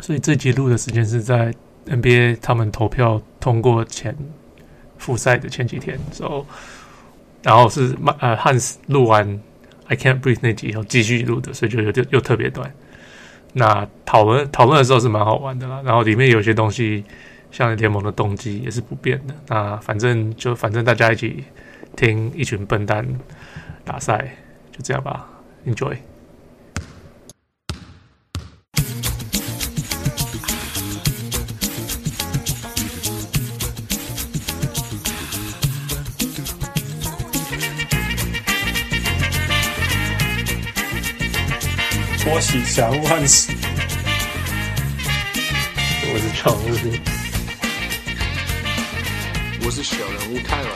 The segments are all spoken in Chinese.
所以这集录的时间是在 NBA 他们投票通过前复赛的前几天，之后，然后是呃汉斯录完 I Can't Breathe 那集以后继续录的，所以就有就又特别短。那讨论讨论的时候是蛮好玩的啦，然后里面有些东西，像联盟的动机也是不变的。那反正就反正大家一起听一群笨蛋打赛，就这样吧，Enjoy。我是小人物汉斯，我是常务兵，我是小人物泰文。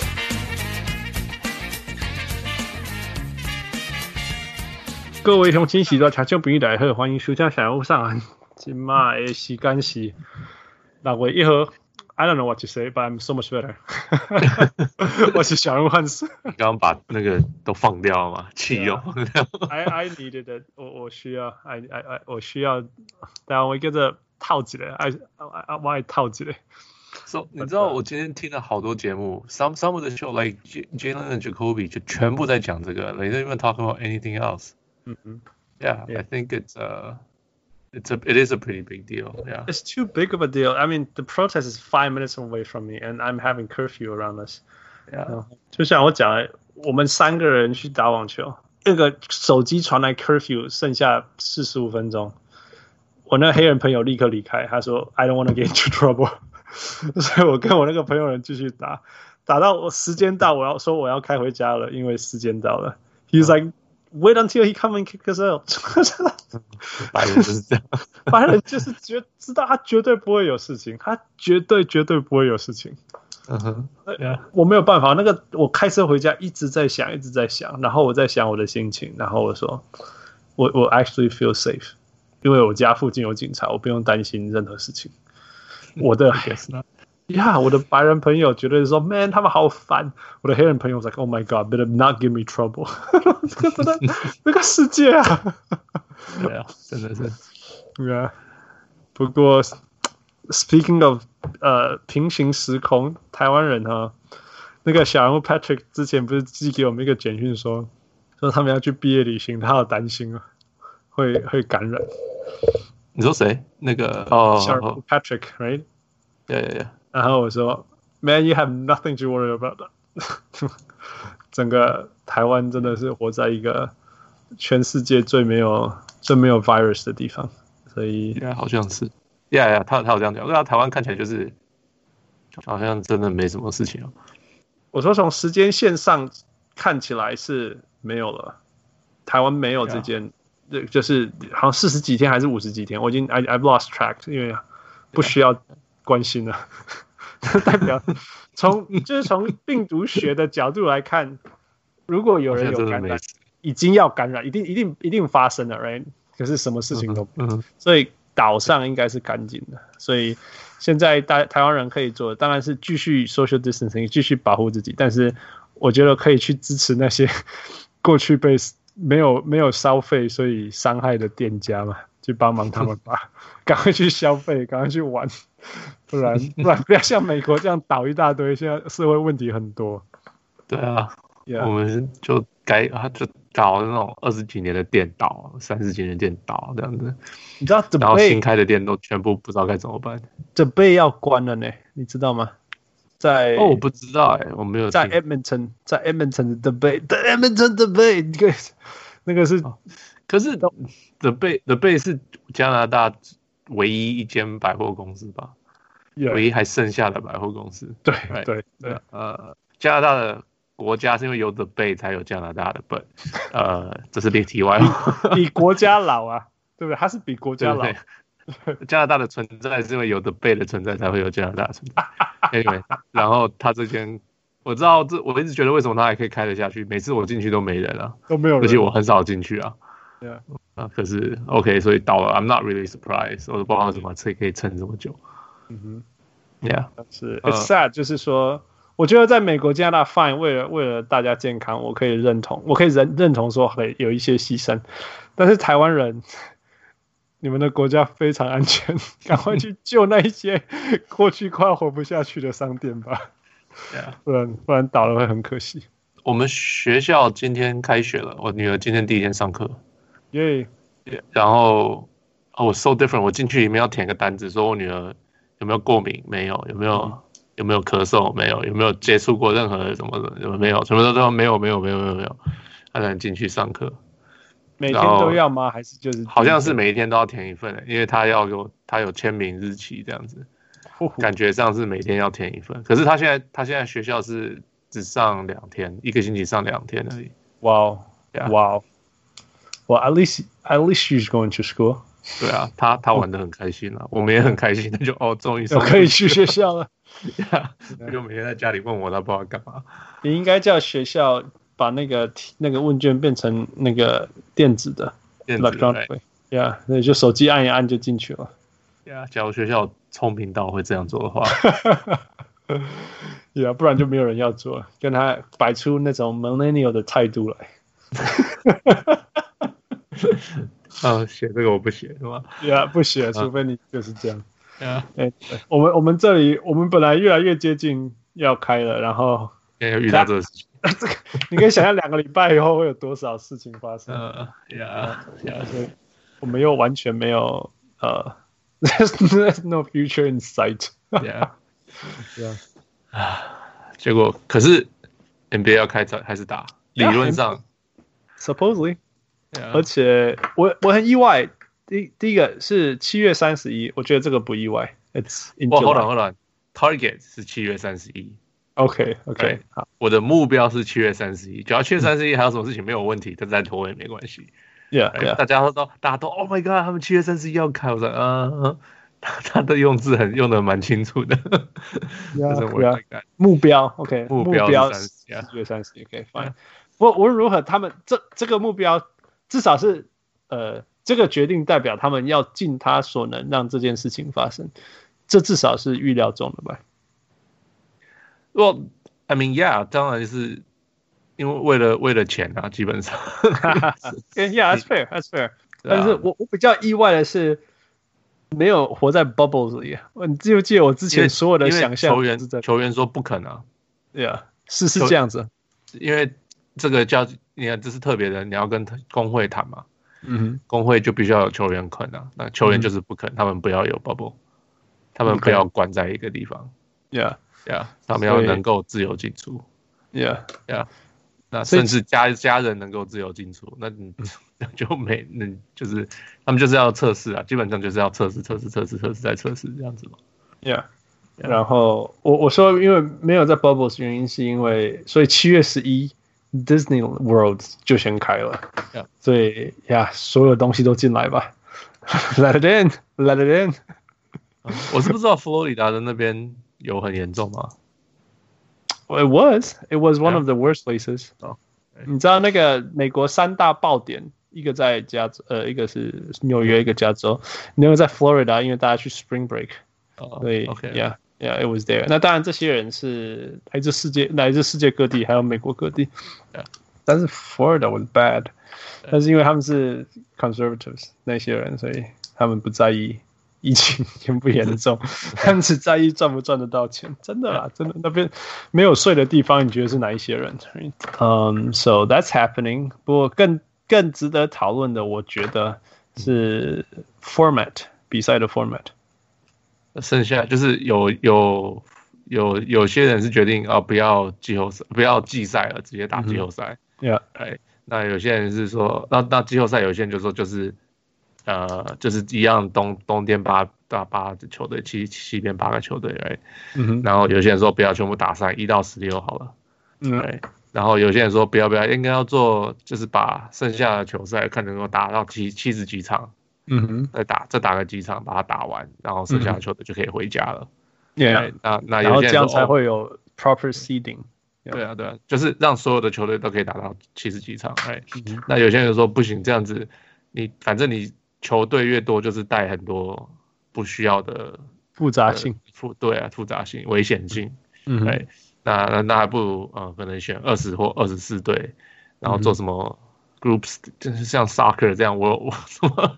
各位乡亲，喜多听众朋友大家好，欢迎收听小人物上岸。今麦的时间是六月一号。I don't know what to say, but I'm so much better。我是小人物汉斯。你刚刚把那个都放掉了吗？弃用。I I needed it 我。我我需要，I I I 我需要。但我跟着套起来，I I I why 套起来。So 你知道我今天听了好多节目，some some of the show like Jalen and Jacoby 就全部在讲这个，they don't even talk about anything else。嗯嗯。Yeah, I think it's uh. It's a, it is a pretty big deal. Yeah. It's too big of a deal. I mean, the protest is five minutes away from me, and I'm having curfew around us. Yeah. 就像我讲的，我们三个人去打网球，那个手机传来 curfew，剩下四十五分钟。我那个黑人朋友立刻离开，他说 I don't want to get into trouble。所以我跟我那个朋友人继续打，打到我时间到，我要说我要开回家了，因为时间到了。He's like. Wait until he come and kick us out。白人就是这样，白人就是绝知道他绝对不会有事情，他绝对绝对不会有事情。嗯哼，我没有办法。那个我开车回家一直在想，一直在想，然后我在想我的心情，然后我说，我我 actually feel safe，因为我家附近有警察，我不用担心任何事情。我的。呀，yeah, 我的白人朋友觉得说，Man，他们好烦。我的黑人朋友说，Oh my God，better not give me trouble。这个真的，这个世界啊，对啊，真的是。Yeah，不过，Speaking of，呃，平行时空，台湾人哈，那个小人物 Patrick 之前不是寄给我们一个简讯说，说他们要去毕业旅行，他好担心啊，会会感染。你说谁？那个哦，小人物 Patrick，right？Yeah，yeah，yeah。然后我说，Man, you have nothing to worry about。整个台湾真的是活在一个全世界最没有最没有 virus 的地方，所以好像是，Yeah, yeah，他他有这样讲，因为台湾看起来就是好像真的没什么事情哦。我说从时间线上看起来是没有了，台湾没有这件，对就是好像四十几天还是五十几天，我已经 I I've lost track，因为不需要关心了。代表 从就是从病毒学的角度来看，如果有人有感染，已经要感染，一定一定一定发生了，right？可是什么事情都嗯，所以岛上应该是干净的。所以现在大台湾人可以做的，当然是继续 social distancing，继续保护自己。但是我觉得可以去支持那些 过去被没有没有消费所以伤害的店家嘛，去帮忙他们吧，赶快去消费，赶快去玩。不然 不然不要像美国这样倒一大堆，现在社会问题很多。对啊，Yeah. 我们就该啊就搞那种二十几年的店倒，三十几年的店倒这样子。你知道，然后新开的店都全部不知道该怎么办。准备要关了呢，你知道吗？在哦，我不知道哎、欸，我没有在 Edmonton，在 Edmonton 的 Bay，The Edmonton The Bay，那个那个是，可是 The Bay The Bay 是加拿大。唯一一间百货公司吧，Yeah. 唯一还剩下的百货公司。对对对，对呃，加拿大的国家是因为有 The Bay 才有加拿大的 b u t，呃，这是例题外话。比国家老啊，对不对？它是比国家老。对对对加拿大的存在是因为有 The Bay 的存在才会有加拿大的存在。Anyway，然后它这间我知道这，我一直觉得为什么他还可以开得下去？每次我进去都没人啊，都没有人，而且我很少进去啊。啊，可是 OK，所以到了，I'm not really surprised，我都不知道怎么车可以撑这么久。嗯哼，Yeah，是，It's sad，、uh, 就是说，我觉得在美国、加拿大，fine，为了为了大家健康，我可以认同，我可以认认同说会有一些牺牲，但是台湾人你们的国家非常安全，赶快去救那一些 过去快要活不下去的商店吧。不然不然倒了会很可惜。我们学校今天开学了，我女儿今天第一天上课。耶、yeah.，然后哦，我 so different，我进去里面要填个单子，说我女儿有没有过敏，没有，有没有、嗯、有没有咳嗽，没有，有没有接触过任何的什么的，有没有，什么都都没有，没有，没有，没有，没有，他才能进去上课。每天都要吗？还是就是？好像是每一天都要填一份，因为他要有他有签名日期这样子。感觉上是每天要填一份，可是他现在他现在学校是只上两天，一个星期上两天而已。哇哦，哇哦，哇，at least at least she's going to school。对啊，他他玩的很开心啊，我们也很开心。他就哦，终于可以去学校了。他 就每天在家里问我，他不知道干嘛。你应该叫学校把那个那个问卷变成那个电子的，电子的。Yeah，那就手机按一按就进去了。Yeah，假如学校。聪明到会这样做的话，对啊，不然就没有人要做，跟他摆出那种 millennial 的态度来。啊，写这个我不写是吧？对啊，不写，除非你就是这样。啊，哎，我们我们这里我们本来越来越接近要开了，然后 要遇到这个事情，这个你可以想象两个礼拜以后会有多少事情发生。嗯，呀呀，所以我们又完全没有呃。There's no future in sight. Yeah, yeah. 啊，结果可是 NBA 要开战还是打？理论上 supposedly，而且我我很意外。第第一个是七月三十一，我觉得这个不意外。It's in July. Hold on, hold on. Target 是七月三十一。OK OK，好，我的目标是七月三十一。只要七月三十一还有什么事情没有问题，但再拖也没关系。Yeah, yeah. 大家都都大家都 Oh my God，他们七月三十一要开，我说嗯。他的用字很用的蛮清楚的，目标 OK，目标是四月三十一 OK fine。我无论如何，他们这这个目标至少是呃，这个决定代表他们要尽他所能让这件事情发生，这至少是预料中的吧。我 I mean yeah，当然是因为为了为了钱啊，基本上。Yeah，that's fair，that's fair。但是我我比较意外的是。没有活在 bubbles 里，你记不记得我之前所有的想象？球员球员说不可能，对啊，是是这样子，因为这个叫你看这是特别的，你要跟工会谈嘛，嗯哼，工会就必须要有球员肯啊，那球员就是不肯，他们不要有 bubble，他们不要关在一个地方，yeah。Yeah，他们要能够自由进出，yeah。Yeah。那甚至家家人能够自由进出，那你 就没，那就是他们就是要测试啊，基本上就是要测试测试测试测试再测试这样子嘛。Yeah，, yeah. 然后我我说因为没有在 Bubbles 原因是因为，所以七月十一 Disney World 就先开了，Yeah. 所以呀，所有东西都进来吧，Let it in，Let it in。我是不知道佛罗里达的那边有很严重吗？It was, it was one of the worst places. 哦，你知道那个美国三大爆点，一个在加州，呃，一个是纽约，一个加州，另外在 Florida，因为大家去 Spring Break。哦， 对，OK，Yeah，Yeah，it was there。Yeah. 那当然，这些人是来自世界，来自世界各地，还有美国各地。Yeah. 但是 Florida was bad，Yeah. 但是因为他们是 conservatives 那些人，所以他们不在意。疫情严不严重？他们只在意赚不赚得到钱，真的啦，真的那边没有税的地方，你觉得是哪一些人？嗯、um,，So that's happening。不过更更值得讨论的，我觉得是 format 比赛的 format。剩下就是有有有有些人是决定哦，不要季后赛，不要季赛了，直接打季后赛。Yeah，哎，那有些人是说，那那季后赛有些人就说就是。呃，就是一样东东边八大八支球队，七七边八个球队，哎，嗯哼，然后有些人说不要全部打上，一到十六好了，嗯，对，然后有些人说不要不要，应该要做，就是把剩下的球赛看能够打到七七十几场，嗯哼，再打再打个几场把它打完，然后剩下的球队就可以回家了，对、嗯，那那有些这样才会有 proper seeding，、哦、对啊对啊，就是让所有的球队都可以打到七十几场，哎、嗯，那有些人说不行，这样子你反正你。球队越多，就是带很多不需要的复杂性，复对啊，复杂性、危险性。嗯，对，那那那还不如呃，可能选二十或二十四队，然后做什么 groups，就是像 soccer 这样，我我什么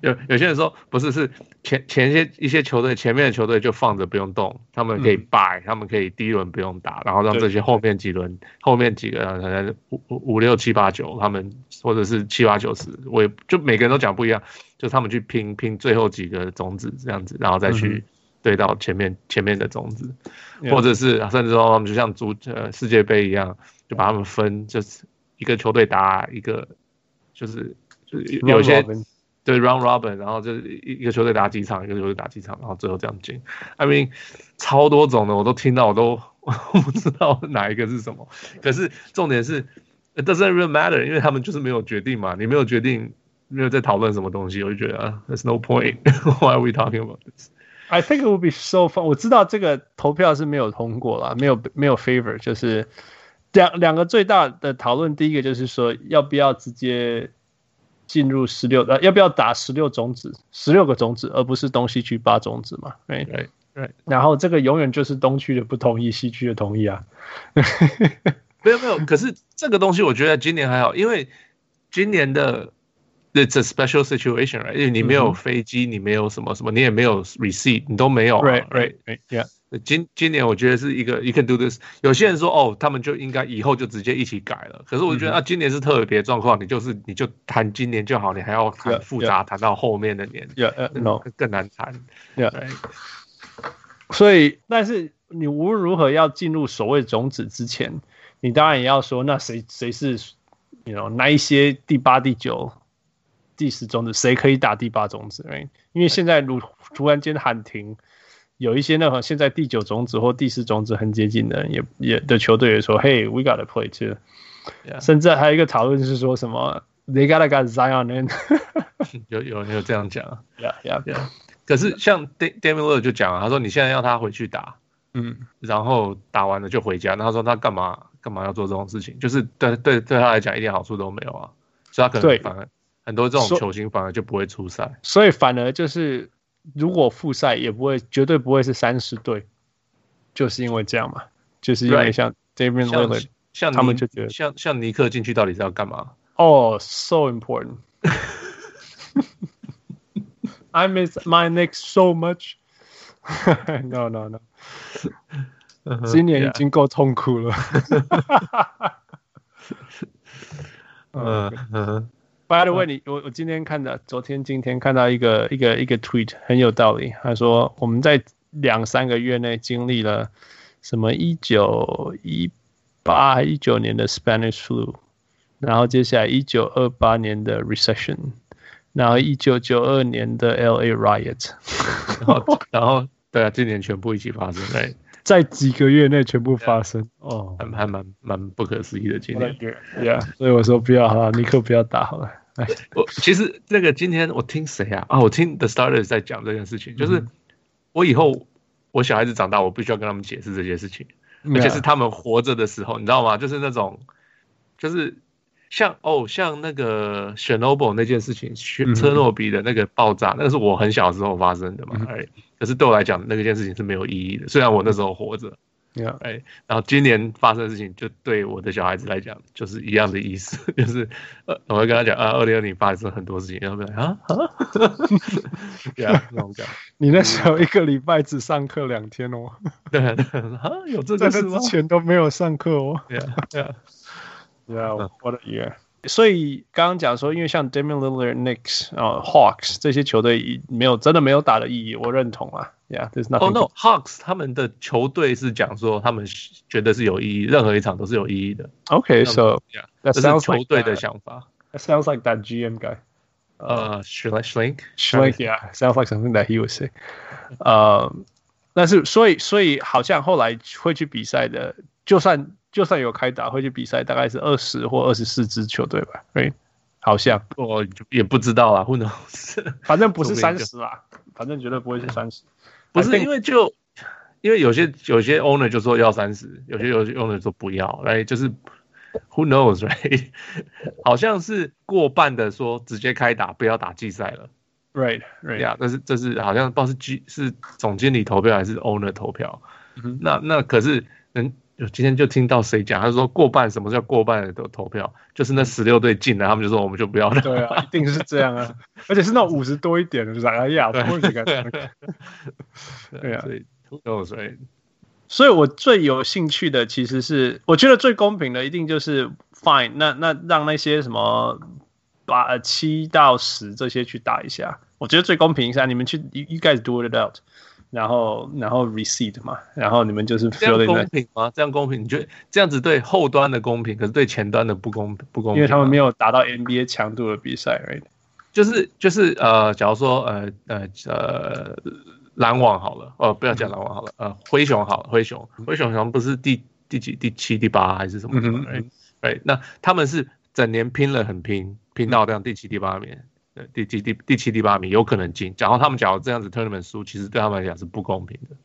有有些人说不是，是前前一些一些球队前面的球队就放着不用动，他们可以 buy，、嗯、他们可以第一轮不用打，然后让这些后面几轮后面几个可能五五六七八九他们或者是七八九十，我也就每个人都讲不一样，就他们去拼拼最后几个种子这样子，然后再去对到前面、嗯、前面的种子，或者是甚至说他们就像足呃世界杯一样，就把他们分就是。一个球队打一个，就是就是有些对 round robin，然后就是一一个球队打几场，一个球队打几场，然后最后这样进。I mean，超多种的，我都听到，我都 我不知道哪一个是什么。可是重点是，it doesn't really matter，因为他们就是没有决定嘛，你没有决定，没有在讨论什么东西，我就觉得啊，there's no point。Why are we talking about this？I think it would be so fun。我知道这个投票是没有通过了，没有没有 favor，就是。两两个最大的讨论，第一个就是说，要不要直接进入十六呃，要不要打十六种子，十六个种子，而不是东西区八种子嘛？对对对。然后这个永远就是东区的不同意，西区的同意啊。没有没有，可是这个东西我觉得今年还好，因为今年的 It's a special situation，right？因为你没有飞机，你没有什么什么，你也没有 receipt，你都没有。Right right yeah。今今年我觉得是一个 you can do this。有些人说哦，他们就应该以后就直接一起改了。可是我觉得啊，今年是特别状况，你就是你就谈今年就好，你还要谈复杂谈到后面的年，yeah, no 更难谈。Yeah. 所以，但是你无论如何要进入所谓种子之前，你当然也要说，那谁谁是，you know 那一些第八、第九、第十种子，谁可以打第八种子？Right? 因为现在如突然间喊停。有一些那种现在第九种子或第四种子很接近的，也也的球队也说，Hey，we gotta play too。甚至还有一个讨论是说什么，They gotta got Zion in。有有有这样讲，Yeah Yeah Yeah。可是像 Damian Lillard 就讲啊，他说你现在要他回去打，嗯，然后打完了就回家，那他说他干嘛干嘛要做这种事情？就是对对对他来讲一点好处都没有啊，所以他可能反而很多这种球星反而就不会出赛，所以反而就是。如果复赛也不会，绝对不会是三十队，就是因为这样嘛，就是因为像 Damian Lillard，像他们就觉得像像尼克进去到底是要干嘛？哦、oh,，so important。I miss my Knicks so much。No no no，、uh 今年已经够痛苦了。嗯嗯。By the way，你我我今天看到，昨天今天看到一个一个一个 tweet 很有道理。他说我们在两三个月内经历了什么一九一八一九年的 Spanish flu，然后接下来一九二八年的 recession，然后一九九二年的 LA riot，然后然后 对啊，今年全部一起发生在。在几个月内全部发生.哦，还还蛮蛮不可思议的经历。Yeah，所以我说不要哈，尼克不要打好了。我其实这个今天我听谁啊？啊，我听 The Starters 在讲这件事情，就是我以后我小孩子长大，我必须要跟他们解释这些事情而且是他们活着的时候，你知道吗？就是那种，就是像哦，像那个 Chernobyl 那件事情，切车诺比的那个爆炸，那个是我很小时候发生的嘛，哎。可是对我来讲，那个件事情是没有意义的。虽然我那时候活着，哎 Yeah.，然后今年发生的事情，就对我的小孩子来讲，就是一样的意思，就是呃，我会跟他讲啊，二零二零发生很多事情，然后不对啊啊，对啊，那种感觉。你那时候一个礼拜只上课两天哦，对啊，有这个事吗？之前都没有上课哦，对啊，对啊，对啊，我的耶。所以刚刚讲说，因为像 Damian Lillard、Knicks 啊、Hawks 这些球队没有真的没有打的意义，我认同啊。Yeah，there's nothing。Oh no，Hawks 他们的球队是讲说他们觉得是有意义，任何一场都是有意义的。OK，so yeah，that sounds 球队的想法。That sounds like that GM guy。呃，Schlenk。Schlenk，yeah，sounds like something that he would say。Um,，但是所以所以好像后来会去比赛的，就算。就算有开打，会去比赛，大概是二十或二十四支球队吧。对，好像我也不知道啊，Who knows？反正不是三十啦，反正绝对不会是三十。不是因为就因为有些有些 owner 就说要三十，有些有些 owner 说不要，来就是 Who knows？Right？好像是过半的说直接开打，不要打季赛了。Right，Right。呀，但是这是好像不知道是 G 是总经理投票还是 owner 投票。那那可是能。今天就听到谁讲，他说过半，什么叫过半的都投票？就是那十六队进来，他们就说我们就不要了。对啊，一定是这样啊，而且是那五十多一点的，就是哎呀，对啊，所以都所以，所以我最有兴趣的其实是，我觉得最公平的一定就是 fine，那那让那些什么八七到十这些去打一下，我觉得最公平一下，你们去 you guys do it out。然后，然后 receipt 嘛，然后你们就是这样公平吗？这样公平？你觉得这样子对后端的公平，可是对前端的不公不公平？因为他们没有达到 NBA 强度的比赛，right？就是就是呃，假如说呃呃呃篮网好了，哦不要讲篮网好了，呃灰熊好了，灰熊灰熊好像不是第第几第七第八还是什么什么？right？right？那他们是整年拼了很拼，拼到这样第七第八名。对，第第第第七、第八名有可能进。假如他们假如这样子 tournament 输，其实对他们来讲是不公平的。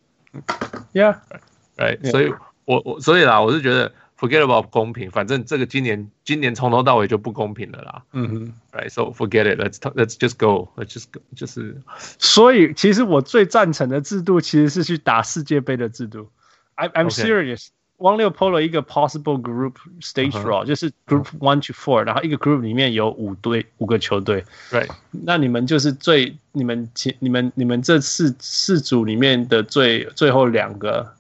Yeah，right，yeah. 所以我我所以啦，我是觉得 forget about 公平，反正这个今年今年从头到尾就不公平了啦。嗯哼，right，so forget it，let's let's just go，let's just go，就是。所以其实我最赞成的制度其实是去打世界杯的制度。I I'm serious。汪六 PO 了一个 possible group stage draw，、uh huh. 就是 group one to four，然后一个 group 里面有五队五个球队。对，那你们就是最你们前你们你们这四四组里面的最最后两个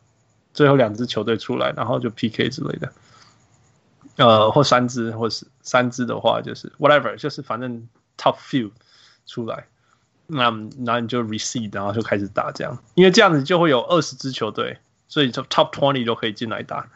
最后两支球队出来，然后就 PK 之类的。呃，或三支，或是三支的话，就是 whatever，就是反正 top few 出来，那那你就 receive，然后就开始打这样，因为这样子就会有二十支球队。所以 top twenty 都可以进来打，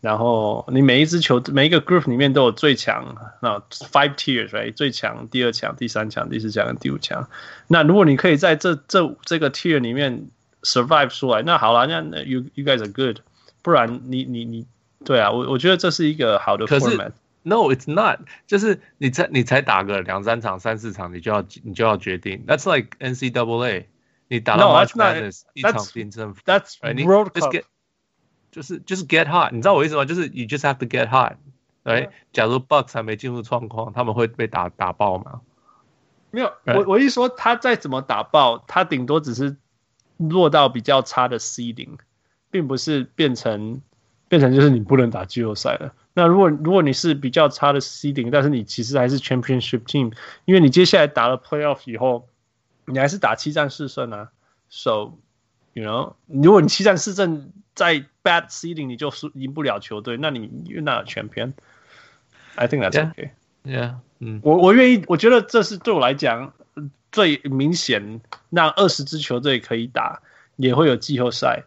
然后你每一支球每一个 group 里面都有最强，那 five tiers，right？最强、第二强、第三强、第四强跟第五强。那如果你可以在这这这个 tier 里面 survive 出来，那好了，那 you you guys are good。不然你你你，对啊，我我觉得这是一个好的 format。No，it's not。就是你才你才打个两三场、三四场，你就要你就要决定。That's like NCAA。你打到 March Madness 一场定胜负，That's World Cup，就是就是 get hot，你知道我意思吗？就是 you just have to get hot，对，假如 Bucks 还没进入状况，他们会被打打爆吗？没有，我我一说他再怎么打爆，他顶多只是落到比较差的 seeding，并不是变成变成就是你不能打季后赛了。那如果如果你是比较差的 seeding，但是你其实还是 Championship Team，因为你接下来打了 Playoff 以后。你还是打七战四胜啊，so you know，如果你七战四胜在 bad seeding 你就输赢不了球队，那你 you're not champion。I think that's okay. Yeah，嗯，我我愿意，我觉得这是对我来讲最明显，让二十支球队可以打，也会有季后赛，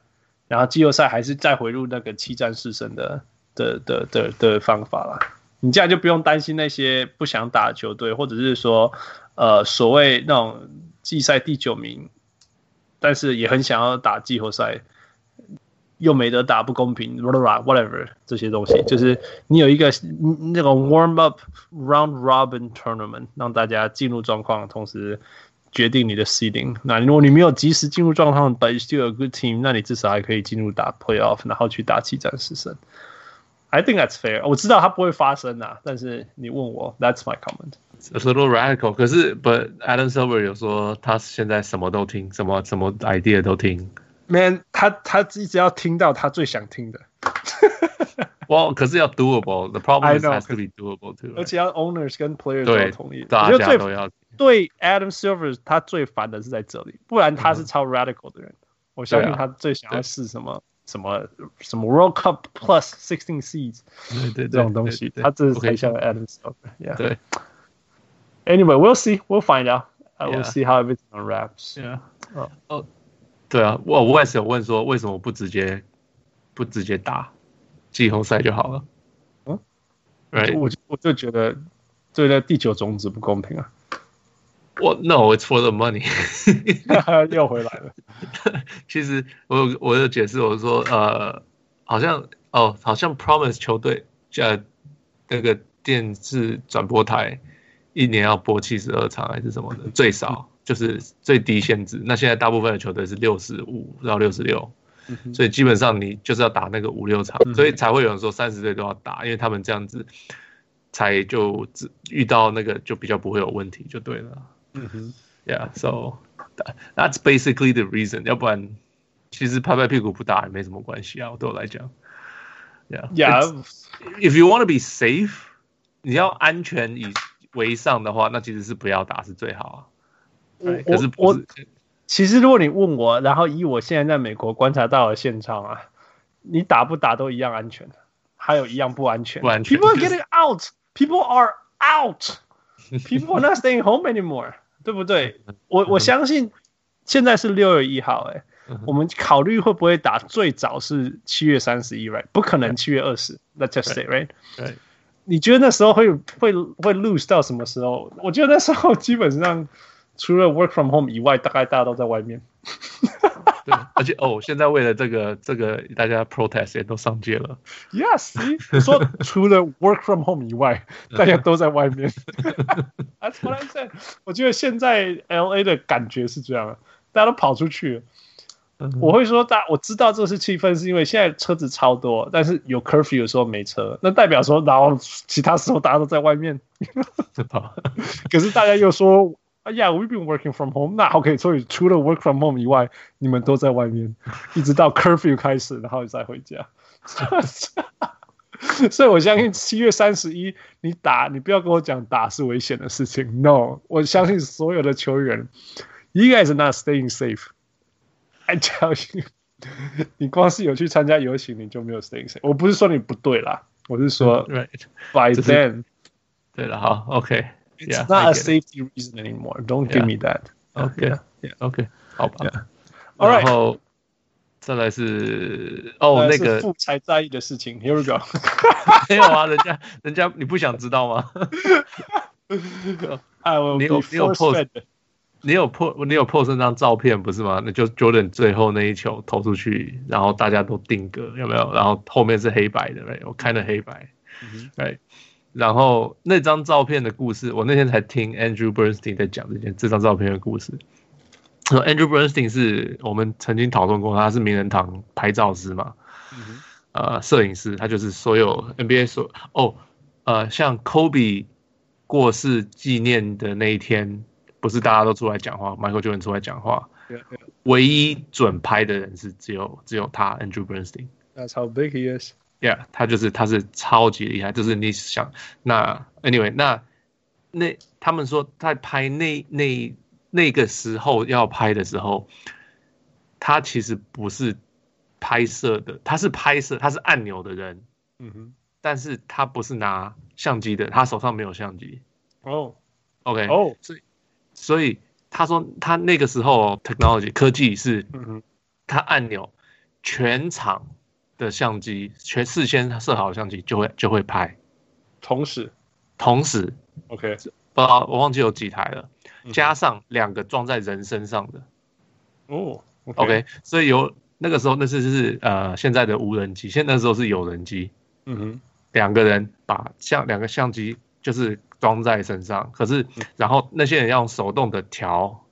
然后季后赛还是再回入那个七战四胜的的的的的方法啦。你这样就不用担心那些不想打的球队，或者是说呃所谓那种。季赛第九名，但是也很想要打季后赛，又没得打，不公平，whatever 这些东西，就是你有一个那个 warm up round robin tournament，让大家进入状况，同时决定你的 seeding。那如果你没有及时进入状况，but still a good team，那你至少还可以进入打 playoff，然后去打七战四胜。I think that's fair。我知道它不会发生啊，但是你问我，that's my comment。A little radical，可是，But Adam Silver 有说他现在什么都听，什么什么 idea 都听。Man，他他一直要听到他最想听的。Well，可是要 doable。The problem is has to be doable too。而且要 owners 跟 players 都同意。大家都要。对 Adam Silver，他最烦的是在这里，不然他是超 radical 的人。我相信他最想要试什么什么什么 World Cup Plus Sixteen Seeds，对对这种东西，他这是才像 Adam Silver。对。 Anyway, we'll see. We'll find out. I will see how everything unwraps. Yeah. 哦，对啊，我我也是有问说，为什么不直接不直接打季后赛就好了？嗯，Right？我我就觉得对那第九种子不公平啊。我 No, it's for the money. 又回来了。其实我我有解释，我说呃，好像哦，好像 Promise 球队在那个电视转播台。 一年要播七十二场还是什么的，最少就是最低限制。那现在大部分的球队是六十五到六十六，所以基本上你就是要打那个五六场，所以才会有人说三十岁都要打，因为他们这样子才就遇到那个就比较不会有问题，就对了。嗯哼，Yeah，so that's basically the reason。要不然其实拍拍屁股不打也没什么关系啊，对我来讲。Yeah, Yeah. If you want to be safe，你要安全以为上的话，那其实是不要打是最好啊。我可是不我是其实如果你问我，然后以我现在在美国观察到的现场啊，你打不打都一样安全，还有一样不安全。不安全 People are getting out. People are out. People are not staying home anymore. 对不对？我我相信现在是六月一号，哎，我们考虑会不会打，最早是七月三十一，right？不可能七月二十。Let's just say, right？对，你觉得那时候会会会 lose 到什么时候？我觉得那时候基本上除了 work from home 以外，大概大家都在外面。对，而且哦，现在为了这个这个，大家 protest 也都上街了。Yes，我说除了 work from home 以外，大家都在外面。That's what I said。我觉得现在 LA 的感觉是这样的，大家都跑出去了。我会说大，我知道这是气氛，是因为现在车子超多，但是有 curfew 的时候没车，那代表说，然后其他时候大家都在外面。可是大家又说，哎呀，We've been working from home，那 OK，所以除了 work from home 以外，你们都在外面，一直到 curfew 开始，然后再回家。所以我相信七月三十一，你打，你不要跟我讲打是危险的事情。No，我相信所有的球员，You guys are not staying safe。I tell you，你光是有去参加游行，你就没有 staying safe。我不是说你不对啦，我是说，Right，by then，对了，好，OK，Yeah，not a safety reason anymore. Don't give me that. OK，OK，好吧。All right，然后再来是哦，那个富才在意的事情。Here we go。没有啊，人家人家你不想知道吗？哎，我你有你有 post。你有破，你有破那张照片不是吗？那就 Jordan 最后那一球投出去，然后大家都定格，有没有？然后后面是黑白的，对，我看了黑白，对。然后那张照片的故事，我那天才听 Andrew Bernstein 在讲这件这张照片的故事。Andrew Bernstein 是我们曾经讨论过，他是名人堂拍照师嘛，呃，摄影师，他就是所有 NBA 所哦，呃，像 Kobe 过世纪念的那一天。不是大家都出来讲话，Michael Jordan 出来讲话，yeah, yeah. 唯一准拍的人是只有只有他，Andrew Bernstein。That's how big he is. Yeah，他就是他是超级厉害，就是你想那 Anyway，那那他们说在拍那那那个时候要拍的时候，他其实不是拍摄的，他是拍摄，他是按钮的人，嗯哼，但是他不是拿相机的，他手上没有相机。哦，OK，哦，所以。所以他说，他那个时候 technology 科技是，他按钮，全场的相机全事先设好的相机就会就会拍，同时，同时，OK，不知道我忘记有几台了，加上两个装在人身上的，哦，OK，所以有那个时候那是是呃现在的无人机，现在那时候是有人机，嗯哼，两个人把相两个相机就是。装在身上，可是然后那些人要用手动的调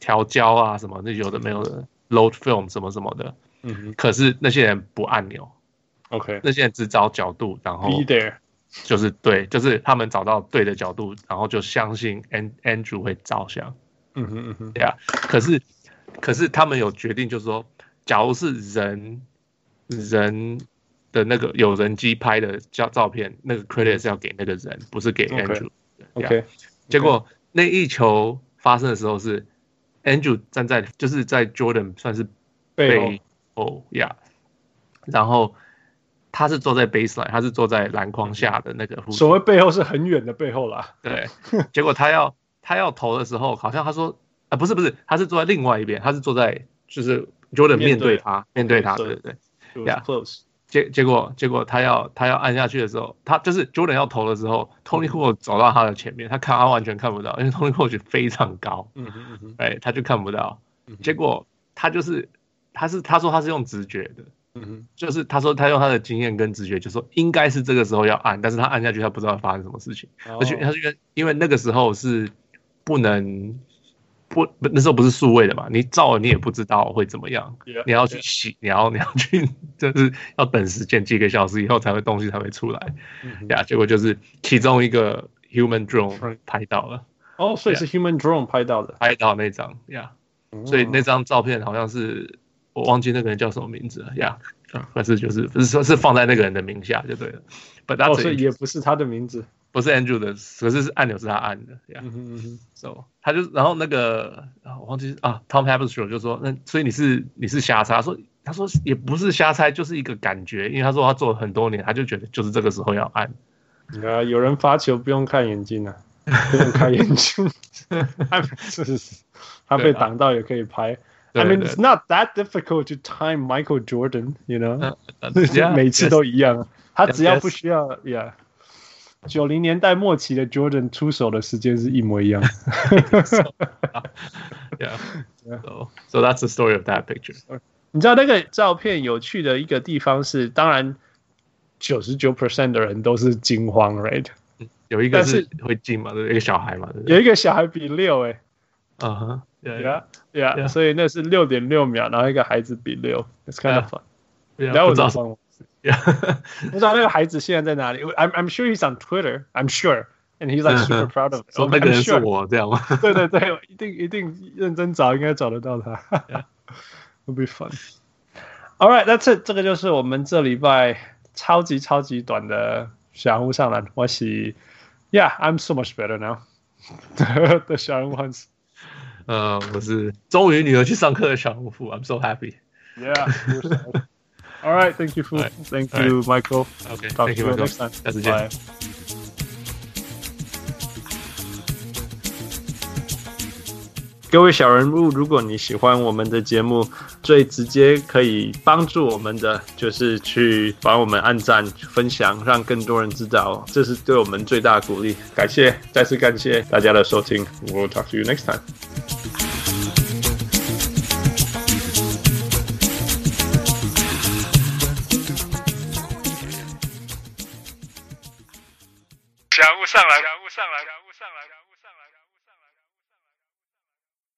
调焦啊什么，那有的没有的 load film 什么什么的，嗯，可是那些人不按钮，OK，那些人只找角度，然后 be there，就是对，就是他们找到对的角度，然后就相信 Andrew 会照相，嗯哼嗯哼，对啊，可是可是他们有决定，就是说，假如是人人。的那个有人机拍的照照片，那个 credit 是要给那个人，不是给 Andrew。OK，结果那一球发生的时候是 Andrew 站在，就是在 Jordan 算是背后。呀，然后他是坐在 baseline，他是坐在篮筐下的那个。所谓背后是很远的背后啦。对，结果他要他要投的时候，好像他说啊，不是不是，他是坐在另外一边，他是坐在就是 Jordan 面对他，面对他，对。对对，Yeah，close。结结果结果他要他要按下去的时候，他就是 Jordan 要投的时候，Tony Kukoc 走到他的前面，他看他完全看不到，因为 Tony Kukoc 非常高，嗯嗯嗯，哎，他就看不到。结果他就是他是他说他是用直觉的，嗯哼，就是他说他用他的经验跟直觉，就说应该是这个时候要按，但是他按下去他不知道发生什么事情，而且他是因为那个时候是不能。不，那时候不是数位的嘛？你照了，你也不知道会怎么样。Yeah, 你要去洗.你要你要去，就是要等时间几个小时以后才会东西才会出来。呀、mm -hmm. yeah,，结果就是其中一个 human drone 拍到了。哦、oh,，所以是 human drone 拍到的，拍到那张呀。Yeah. Mm -hmm. 所以那张照片好像是我忘记那个人叫什么名字了呀。可是就是不是说是放在那个人的名下就对了。But that's 哦，所以也不是他的名字，不是 Andrew 的，可是是按钮是他按的。Yeah. So 他就然后那个我忘记啊，Tom Haberstroh 就说，那所以你是你是瞎猜，他说他说也不是瞎猜，就是一个感觉，因为他说他做了很多年，他就觉得就是这个时候要按。啊，有人发球不用看眼睛啊，不用看眼睛，他是他被挡到也可以拍。I mean, it's not that difficult to time Michael Jordan, you know？每次都一样，他只要不需要，Yeah。九零年代末期的 Jordan 出手的时间是一模一样。Yeah. So, so that's the story of that picture. 你知道那个照片有趣的一个地方是，当然九十九 percent 的人都是惊慌，right？有一个是会进嘛，对，一个小孩嘛？有一个小孩比六，哎，嗯哼，Yeah，Yeah，所以那是六点六秒，然后一个孩子比六，It's kind of fun。然后我找，不知道那个孩子现在在哪里？I'm I'm sure he's on Twitter. I'm sure. And he's like super proud of it. 说那个人是我这样吗？对对对，一定一定认真找，应该找得到他。Will be fun. All right, that's it. 这个就是我们这礼拜超级超级短的小人物上篮。我是，Yeah, I'm so much better now. 的小人物汉斯。呃，我是终于女儿去上课的小人物。I'm so happy. Yeah. All right, thank you, Fu. Thank you, Michael. Okay, thank you, Michael. 下次见。各位小人物，如果你喜欢我们的节目，最直接可以帮助我们的就是去帮我们按赞、分享，让更多人知道，这是对我们最大的鼓励。感谢，再次感谢大家的收听。We'll talk to you next time. 小物上来，小物上来。